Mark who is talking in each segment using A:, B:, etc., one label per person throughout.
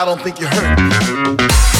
A: I don't think you heard me.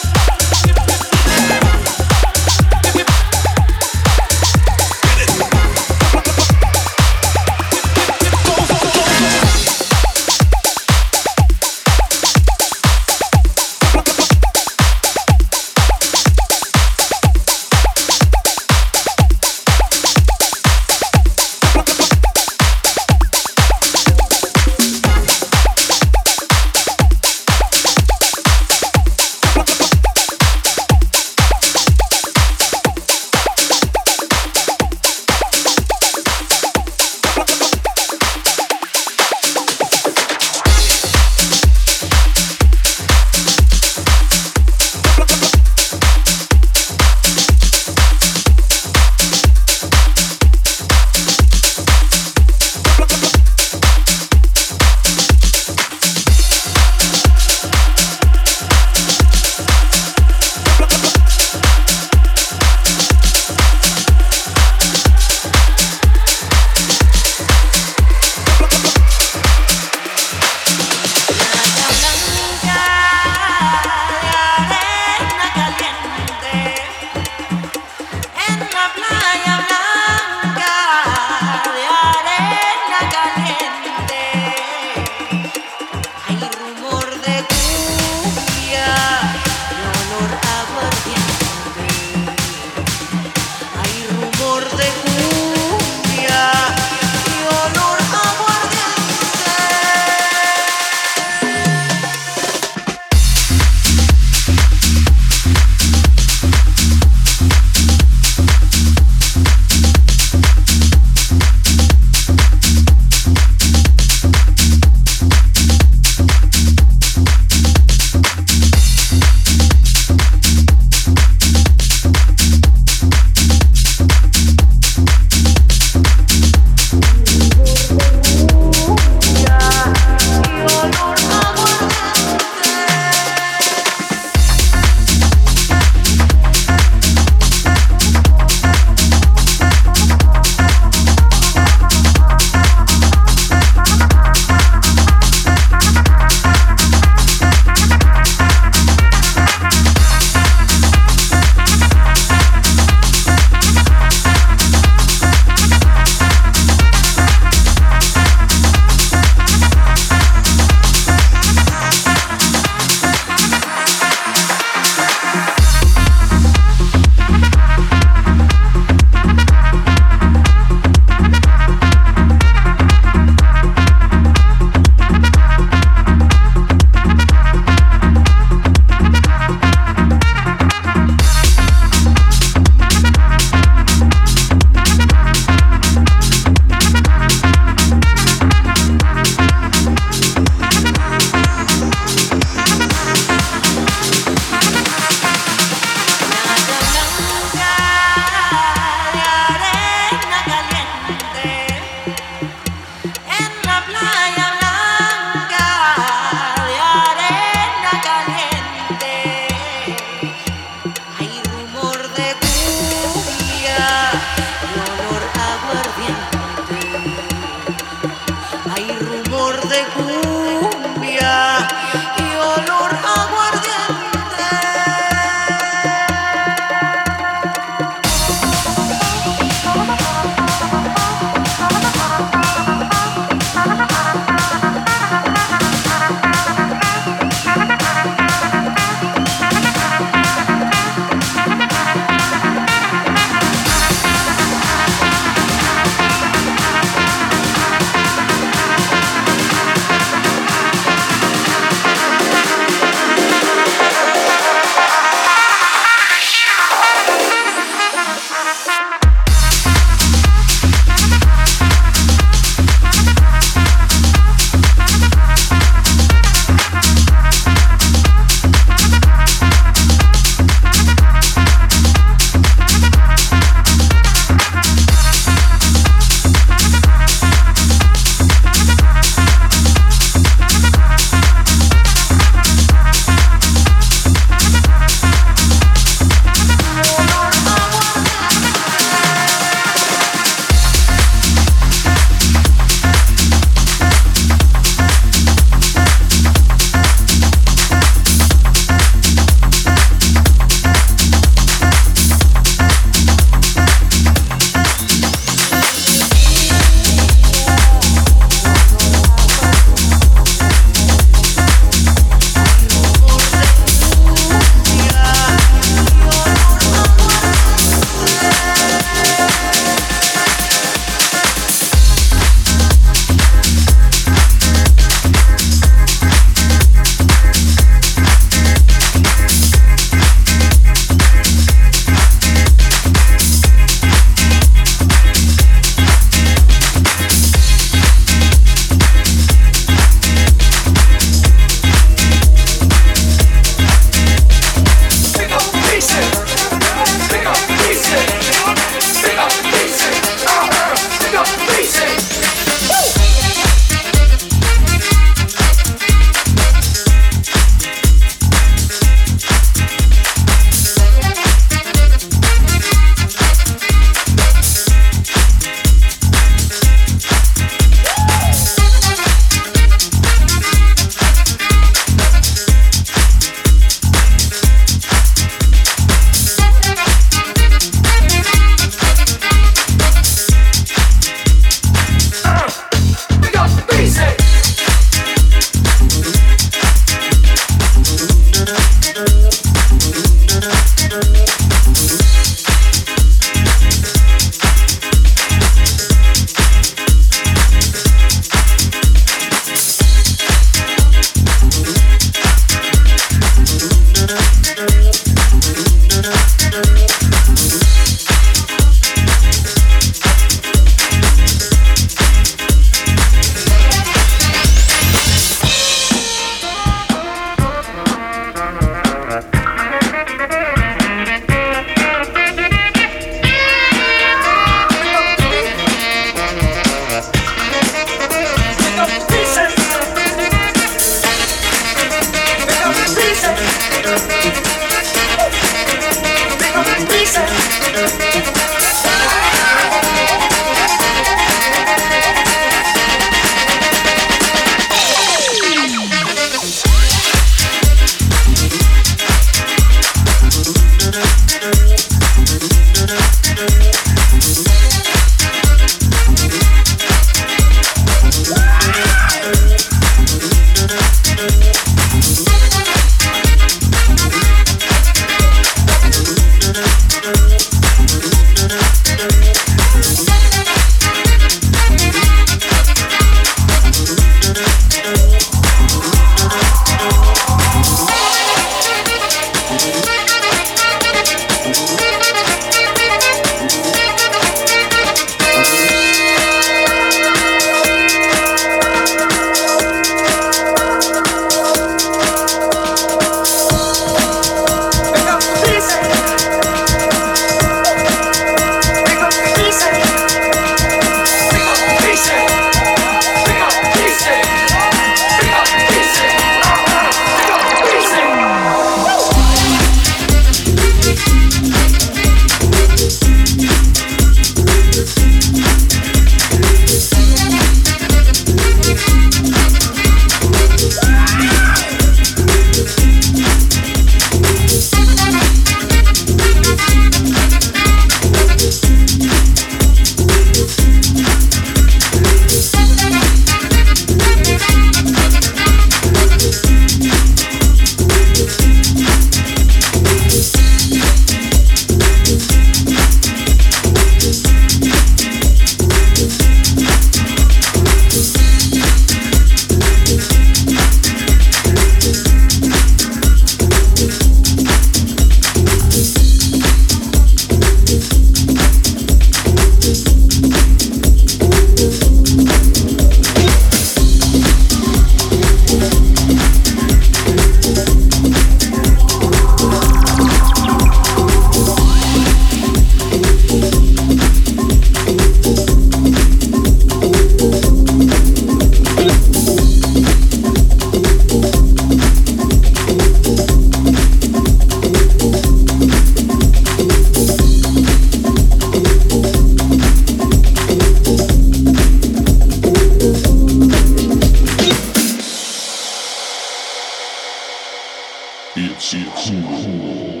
A: 谢谢你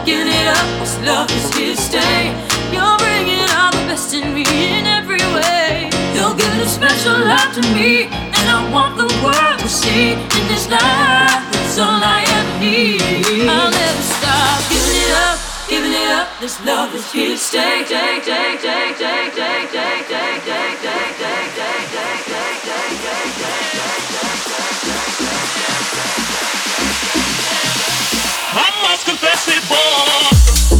B: making it up. This love is here to stay. You're bringing out the best in me in every way. You're giving a special love
C: to
A: me, and I want the world to see in this life. That's all I ever need. I'll never stop
D: giving it up, giving it up. This love is here to stay. Take, take, take, take, take, take, take, take. must confess it, boy.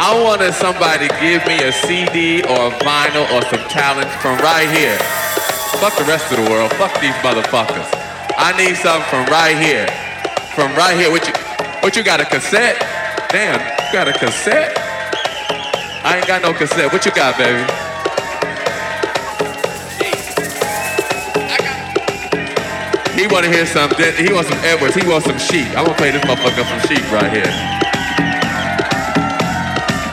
D: I wanted somebody give me a CD or a vinyl or some talent from right here. Fuck the rest of the world. Fuck these motherfuckers. I need something from right here. From right here. What you, what you got, a cassette? Damn, you got a cassette? I ain't got no cassette. What you got, baby? He wanna hear some, he wants some Edwards, he wants some Chic. I'm gonna play this motherfucker some Chic right here.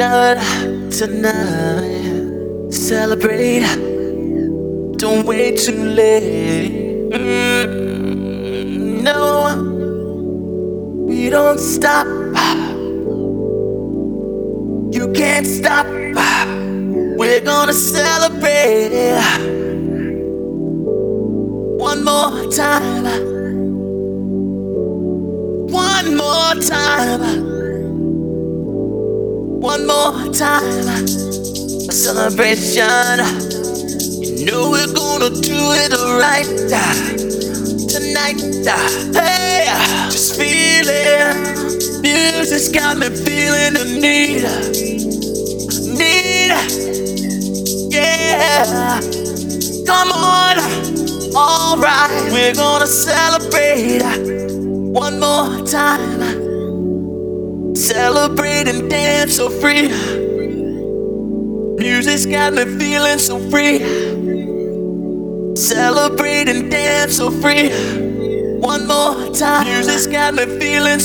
E: tonight.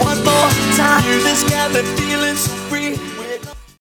E: One more time. Music's got